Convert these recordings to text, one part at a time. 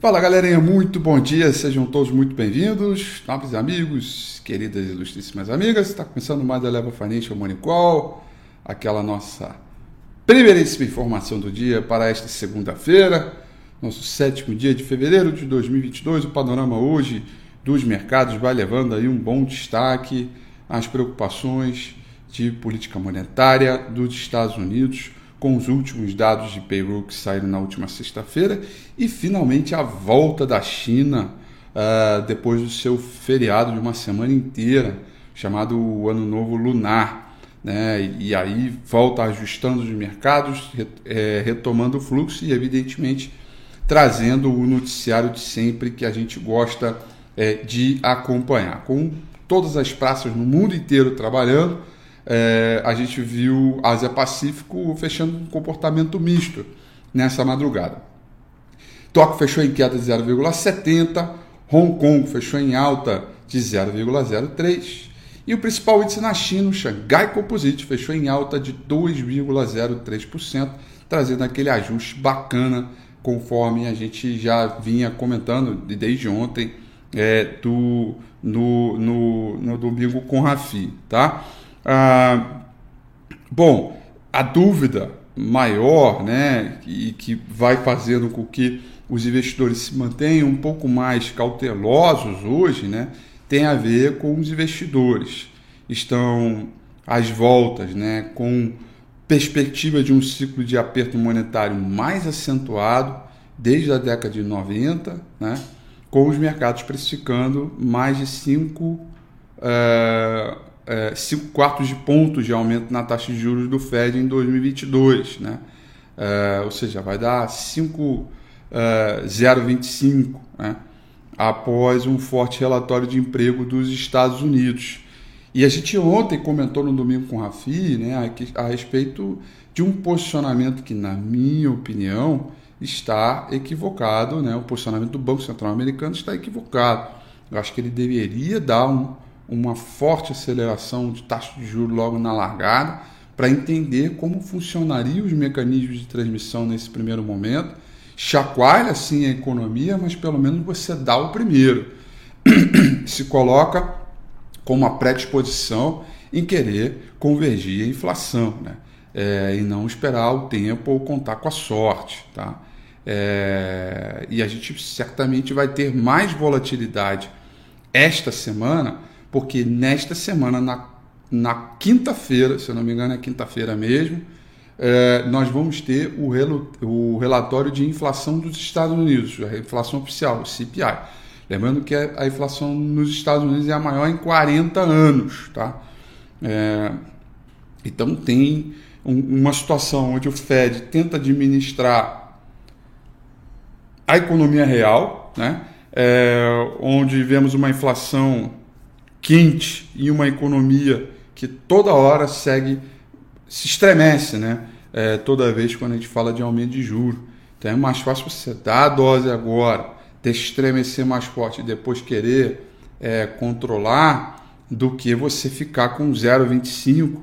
Fala galerinha, muito bom dia, sejam todos muito bem-vindos, nobres amigos, queridas e ilustríssimas amigas. Está começando mais a Leva Financial Money Call, aquela nossa primeiríssima informação do dia para esta segunda-feira, nosso sétimo dia de fevereiro de 2022. O panorama hoje dos mercados vai levando aí um bom destaque às preocupações de política monetária dos Estados Unidos com os últimos dados de payroll que saíram na última sexta-feira e finalmente a volta da China uh, depois do seu feriado de uma semana inteira, chamado Ano Novo Lunar. Né? E aí volta ajustando os mercados, é, retomando o fluxo e, evidentemente, trazendo o noticiário de sempre que a gente gosta é, de acompanhar. Com todas as praças no mundo inteiro trabalhando, é, a gente viu Ásia Pacífico fechando um comportamento misto nessa madrugada. Tóquio fechou em queda de 0,70, Hong Kong fechou em alta de 0,03 e o principal índice na China, o Shanghai Composite, fechou em alta de 2,03%, trazendo aquele ajuste bacana conforme a gente já vinha comentando desde ontem é, do, no, no, no domingo com Rafi, tá? Ah, bom, a dúvida maior, né, e que vai fazendo com que os investidores se mantenham um pouco mais cautelosos hoje, né, tem a ver com os investidores. Estão às voltas, né, com perspectiva de um ciclo de aperto monetário mais acentuado desde a década de 90, né, com os mercados precificando mais de 5 5 é, quartos de pontos de aumento na taxa de juros do Fed em 2022, né? É, ou seja, vai dar 5,025 é, né? após um forte relatório de emprego dos Estados Unidos. E a gente ontem comentou no domingo com o Rafi né, a, a respeito de um posicionamento que, na minha opinião, está equivocado. Né? O posicionamento do Banco Central Americano está equivocado. Eu acho que ele deveria dar um, uma forte aceleração de taxa de juros logo na largada, para entender como funcionariam os mecanismos de transmissão nesse primeiro momento. Chacoalha sim a economia, mas pelo menos você dá o primeiro. Se coloca com uma predisposição em querer convergir a inflação, né? É, e não esperar o tempo ou contar com a sorte. Tá? É, e a gente certamente vai ter mais volatilidade esta semana porque nesta semana, na, na quinta-feira, se eu não me engano é quinta-feira mesmo, é, nós vamos ter o, o relatório de inflação dos Estados Unidos, a inflação oficial, o CPI. Lembrando que a inflação nos Estados Unidos é a maior em 40 anos. Tá? É, então tem um, uma situação onde o Fed tenta administrar a economia real, né? É, onde vemos uma inflação quente e uma economia que toda hora segue, se estremece, né? É, toda vez quando a gente fala de aumento de juros. Então é mais fácil você dar a dose agora, ter estremecer mais forte e depois querer é, controlar do que você ficar com 0,25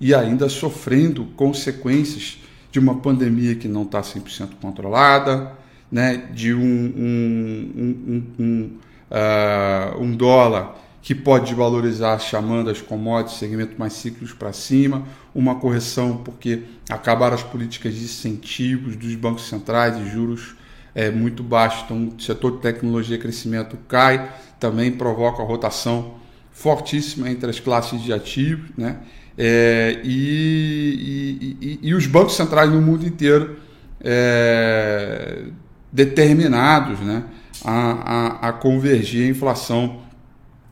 e ainda sofrendo consequências de uma pandemia que não está 100% controlada, né? de um, um, um, um, uh, um dólar que pode valorizar chamando as commodities, segmento mais ciclos para cima, uma correção porque acabaram as políticas de incentivos dos bancos centrais e juros é, muito baixos, então o setor de tecnologia e crescimento cai, também provoca rotação fortíssima entre as classes de ativos, né? É, e, e, e, e, os bancos centrais no mundo inteiro é, determinados né, a, a, a convergir a inflação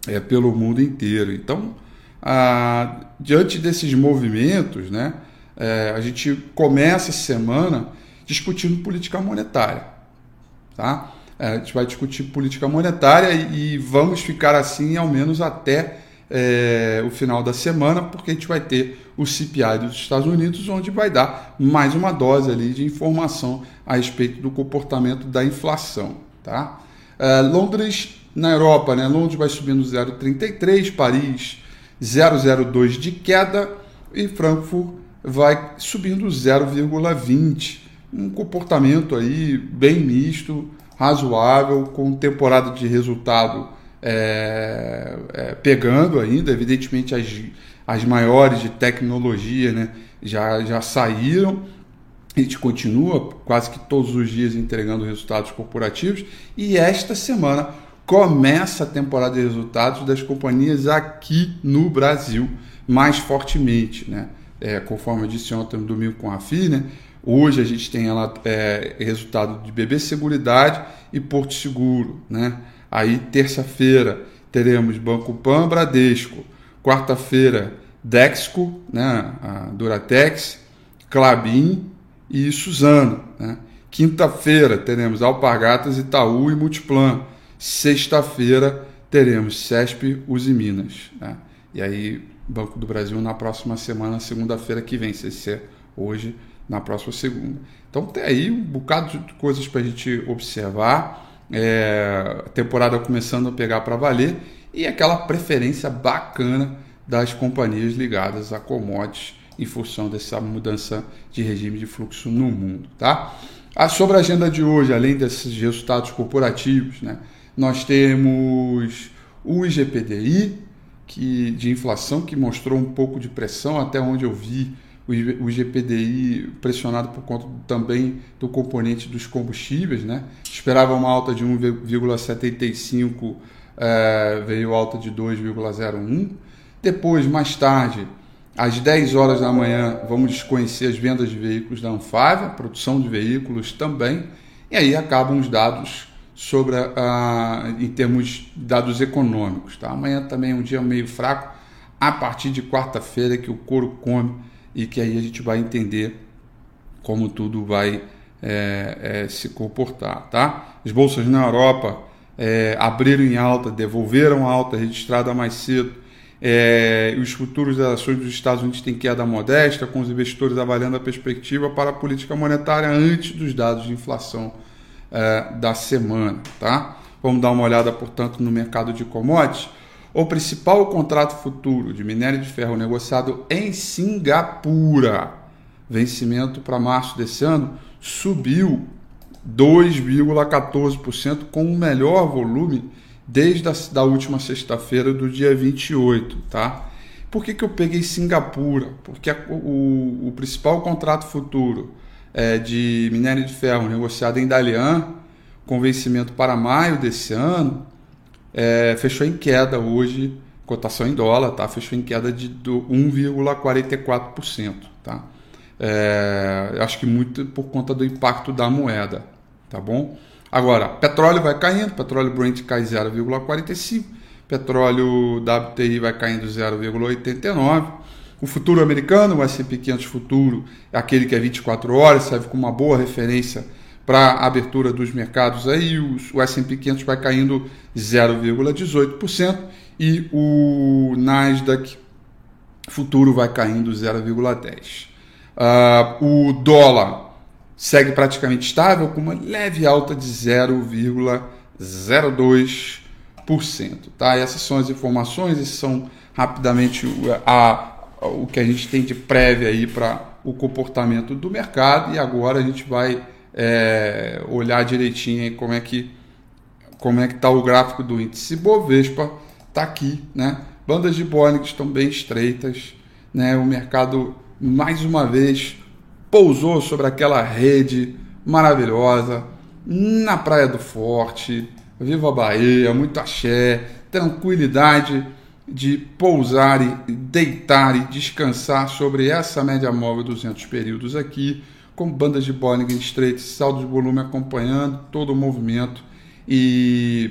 é, pelo mundo inteiro. Então, a, diante desses movimentos, né, é, a gente começa a semana discutindo política monetária. Tá? É, a gente vai discutir política monetária e, e vamos ficar assim ao menos até é, o final da semana, porque a gente vai ter o CPI dos Estados Unidos, onde vai dar mais uma dose ali de informação a respeito do comportamento da inflação. Tá? É, Londres na Europa, né, Londres vai subindo 0,33, Paris 0,02 de queda e Frankfurt vai subindo 0,20. Um comportamento aí bem misto, razoável, com temporada de resultado é, é, pegando ainda. Evidentemente, as, as maiores de tecnologia né, já, já saíram. A gente continua quase que todos os dias entregando resultados corporativos. E esta semana começa a temporada de resultados das companhias aqui no Brasil mais fortemente, né? É, conforme eu disse ontem no domingo com a FI, né? Hoje a gente tem ela, é, resultado de BB Seguridade e Porto Seguro, né? Aí terça-feira teremos Banco Pan, Bradesco. Quarta-feira Dexco, né? A Duratex, Clabin e Suzano, né? Quinta-feira teremos Alpargatas, Itaú e Multiplan. Sexta-feira teremos CESP, Uzi Minas. Né? E aí, Banco do Brasil na próxima semana, segunda-feira que vem, ser hoje, na próxima segunda. Então tem aí um bocado de coisas para a gente observar. É, a temporada começando a pegar para valer e aquela preferência bacana das companhias ligadas a commodities em função dessa mudança de regime de fluxo no mundo, tá? Ah, sobre a agenda de hoje, além desses resultados corporativos, né? Nós temos o IGPDI, que, de inflação, que mostrou um pouco de pressão, até onde eu vi o IGPDI pressionado por conta também do componente dos combustíveis. Né? Esperava uma alta de 1,75, é, veio alta de 2,01. Depois, mais tarde, às 10 horas da manhã, vamos desconhecer as vendas de veículos da Anfávia, produção de veículos também, e aí acabam os dados sobre a, em termos de dados econômicos. Tá? Amanhã também é um dia meio fraco, a partir de quarta-feira que o couro come e que aí a gente vai entender como tudo vai é, é, se comportar. Tá? As bolsas na Europa é, abriram em alta, devolveram alta registrada mais cedo. É, os futuros das ações dos Estados Unidos têm queda modesta, com os investidores avaliando a perspectiva para a política monetária antes dos dados de inflação é, da semana, tá? Vamos dar uma olhada, portanto, no mercado de commodities. O principal contrato futuro de minério de ferro negociado em Singapura, vencimento para março desse ano, subiu 2,14% com o melhor volume desde a da última sexta-feira do dia 28, tá? Por que, que eu peguei Singapura? Porque a, o, o principal contrato futuro é, de minério de ferro negociado em Dalian, com vencimento para maio desse ano, é, fechou em queda hoje, cotação em dólar, tá? fechou em queda de 1,44%. Tá? É, acho que muito por conta do impacto da moeda, tá bom? Agora, petróleo vai caindo, petróleo Brent cai 0,45, petróleo WTI vai caindo 0,89, o futuro americano, o S&P 500 futuro, é aquele que é 24 horas, serve como uma boa referência para a abertura dos mercados aí, o S&P 500 vai caindo 0,18% e o Nasdaq futuro vai caindo 0,10%. Uh, ah, o dólar segue praticamente estável com uma leve alta de 0,02%. Tá? Essas são as informações, esses são rapidamente a, o que a gente tem de prévia aí para o comportamento do mercado e agora a gente vai é, olhar direitinho como é que como é que está o gráfico do índice Bovespa está aqui, né? Bandas de Bollinger estão bem estreitas, né? O mercado mais uma vez pousou sobre aquela rede maravilhosa na Praia do Forte, Viva Bahia, muito axé, tranquilidade de pousar e deitar e descansar sobre essa média móvel 200 períodos aqui, com bandas de Bollinger Strait, saldo de volume acompanhando todo o movimento e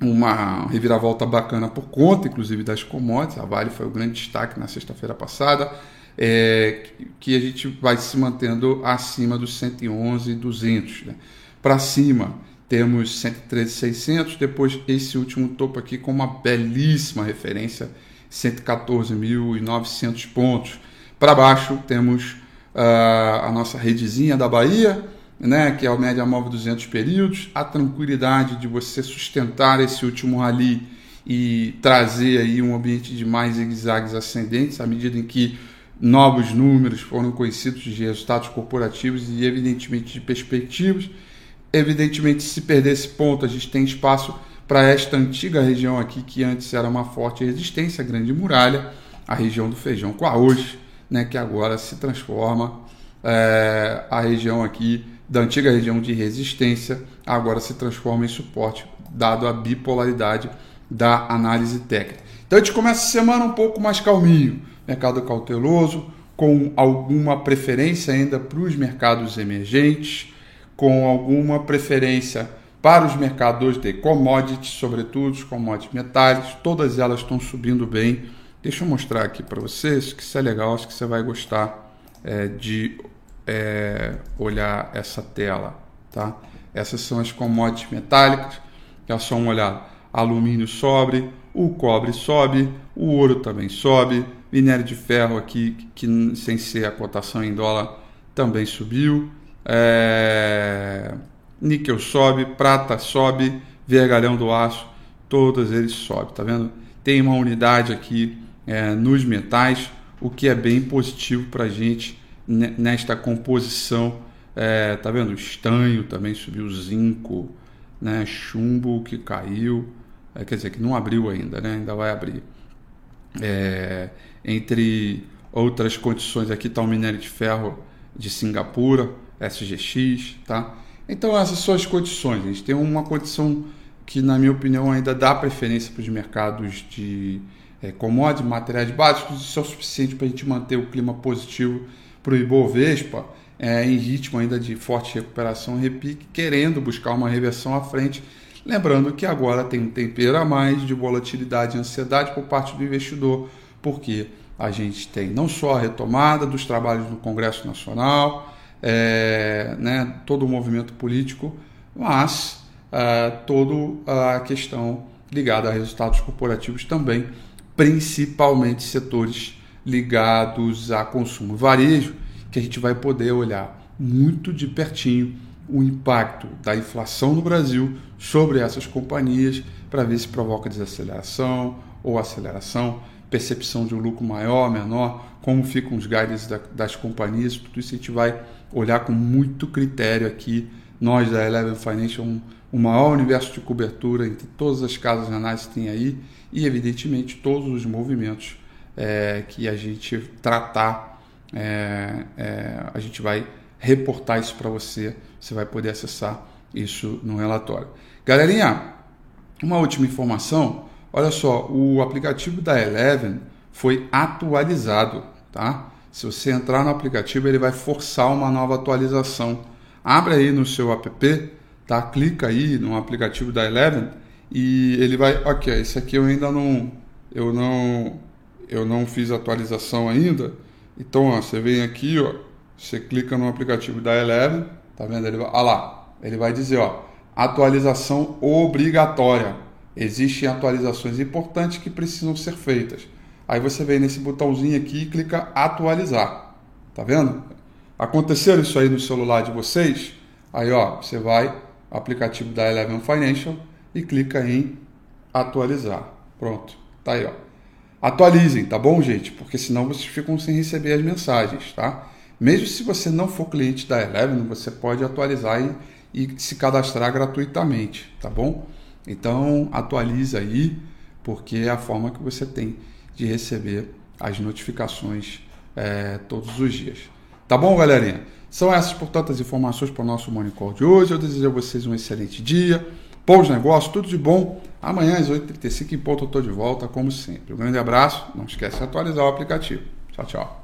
uma reviravolta bacana por conta, inclusive, das commodities. A Vale foi o grande destaque na sexta-feira passada, é, que a gente vai se mantendo acima dos 111,200. Né? Para cima, temos 113,600, depois esse último topo aqui com uma belíssima referência, 114.900 pontos. Para baixo temos uh, a nossa redezinha da Bahia, né, que é o média móvel 200 períodos, a tranquilidade de você sustentar esse último rally e trazer aí um ambiente de mais zigue-zagues ascendentes à medida em que novos números foram conhecidos de resultados corporativos e evidentemente de perspectivas Evidentemente, se perder esse ponto, a gente tem espaço para esta antiga região aqui, que antes era uma forte resistência, a Grande Muralha, a região do feijão com arroz, né, que agora se transforma é, a região aqui da antiga região de resistência, agora se transforma em suporte, dado a bipolaridade da análise técnica. Então a gente começa a semana um pouco mais calminho, mercado cauteloso, com alguma preferência ainda para os mercados emergentes, com alguma preferência para os mercados de commodities, sobretudo os commodities metálicos, todas elas estão subindo bem. Deixa eu mostrar aqui para vocês, que isso é legal, acho que você vai gostar é, de é, olhar essa tela. Tá? Essas são as commodities metálicas, é só uma olhada. Alumínio sobe, o cobre sobe, o ouro também sobe, minério de ferro aqui, que sem ser a cotação em dólar, também subiu. É... Níquel sobe, prata sobe, vergalhão do aço, todos eles sobem, tá vendo? Tem uma unidade aqui é, nos metais, o que é bem positivo para a gente nesta composição. É, tá vendo? Estanho também subiu, zinco, né? chumbo que caiu, é, quer dizer, que não abriu ainda, né? ainda vai abrir. É, entre outras condições, aqui está o minério de ferro de Singapura, SGX, tá? Então essas são as condições. A gente tem uma condição que, na minha opinião, ainda dá preferência para os mercados de é, commodities, materiais básicos, isso é o suficiente para a gente manter o clima positivo para o Ibovespa, é, em ritmo ainda de forte recuperação, repique, querendo buscar uma reversão à frente. Lembrando que agora tem um tempero a mais de volatilidade e ansiedade por parte do investidor, porque a gente tem não só a retomada dos trabalhos no Congresso Nacional, é, né, todo o movimento político, mas é, toda a questão ligada a resultados corporativos também, principalmente setores ligados a consumo varejo, que a gente vai poder olhar muito de pertinho o impacto da inflação no Brasil sobre essas companhias para ver se provoca desaceleração ou aceleração, percepção de um lucro maior, menor, como ficam os guides das companhias, tudo isso a gente vai olhar com muito critério aqui. Nós da Eleven Financial, um, o maior universo de cobertura entre todas as casas de análise tem aí e, evidentemente, todos os movimentos é, que a gente tratar, é, é, a gente vai reportar isso para você. Você vai poder acessar isso no relatório. Galerinha, uma última informação. Olha só, o aplicativo da Eleven foi atualizado, tá? Se você entrar no aplicativo, ele vai forçar uma nova atualização. Abre aí no seu app, tá? Clica aí no aplicativo da Eleven e ele vai, ok, esse aqui eu ainda não, eu não eu não fiz atualização ainda. Então, ó, você vem aqui, ó, você clica no aplicativo da Eleven, tá vendo? Ele vai, lá, ele vai dizer, ó, atualização obrigatória. Existem atualizações importantes que precisam ser feitas. Aí você vem nesse botãozinho aqui e clica atualizar. Tá vendo? Aconteceu isso aí no celular de vocês? Aí, ó, você vai aplicativo da Eleven Financial e clica em atualizar. Pronto. Tá aí, ó. Atualizem, tá bom, gente? Porque senão vocês ficam sem receber as mensagens, tá? Mesmo se você não for cliente da Eleven, você pode atualizar e, e se cadastrar gratuitamente, tá bom? Então, atualize aí, porque é a forma que você tem de receber as notificações é, todos os dias. Tá bom, galerinha? São essas, portanto, as informações para o nosso Morning Call de hoje. Eu desejo a vocês um excelente dia bons negócios, tudo de bom. Amanhã às 8h35 em ponto eu estou de volta, como sempre. Um grande abraço, não esquece de atualizar o aplicativo. Tchau, tchau.